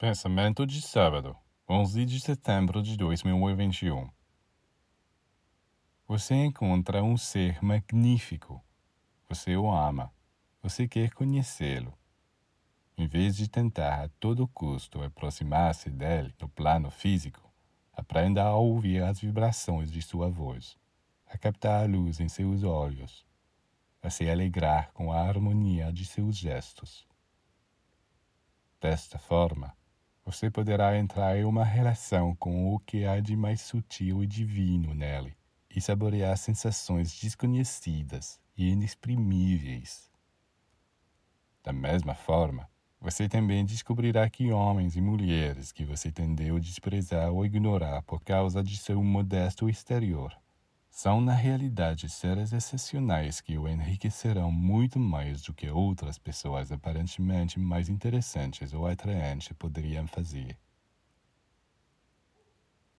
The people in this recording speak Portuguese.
Pensamento de sábado, 11 de setembro de 2021. Você encontra um ser magnífico. Você o ama. Você quer conhecê-lo. Em vez de tentar a todo custo aproximar-se dele no plano físico, aprenda a ouvir as vibrações de sua voz, a captar a luz em seus olhos, a se alegrar com a harmonia de seus gestos. Desta forma, você poderá entrar em uma relação com o que há de mais sutil e divino nele e saborear sensações desconhecidas e inexprimíveis. Da mesma forma, você também descobrirá que homens e mulheres que você tendeu a desprezar ou ignorar por causa de seu modesto exterior são na realidade seres excepcionais que o enriquecerão muito mais do que outras pessoas aparentemente mais interessantes ou atraentes poderiam fazer.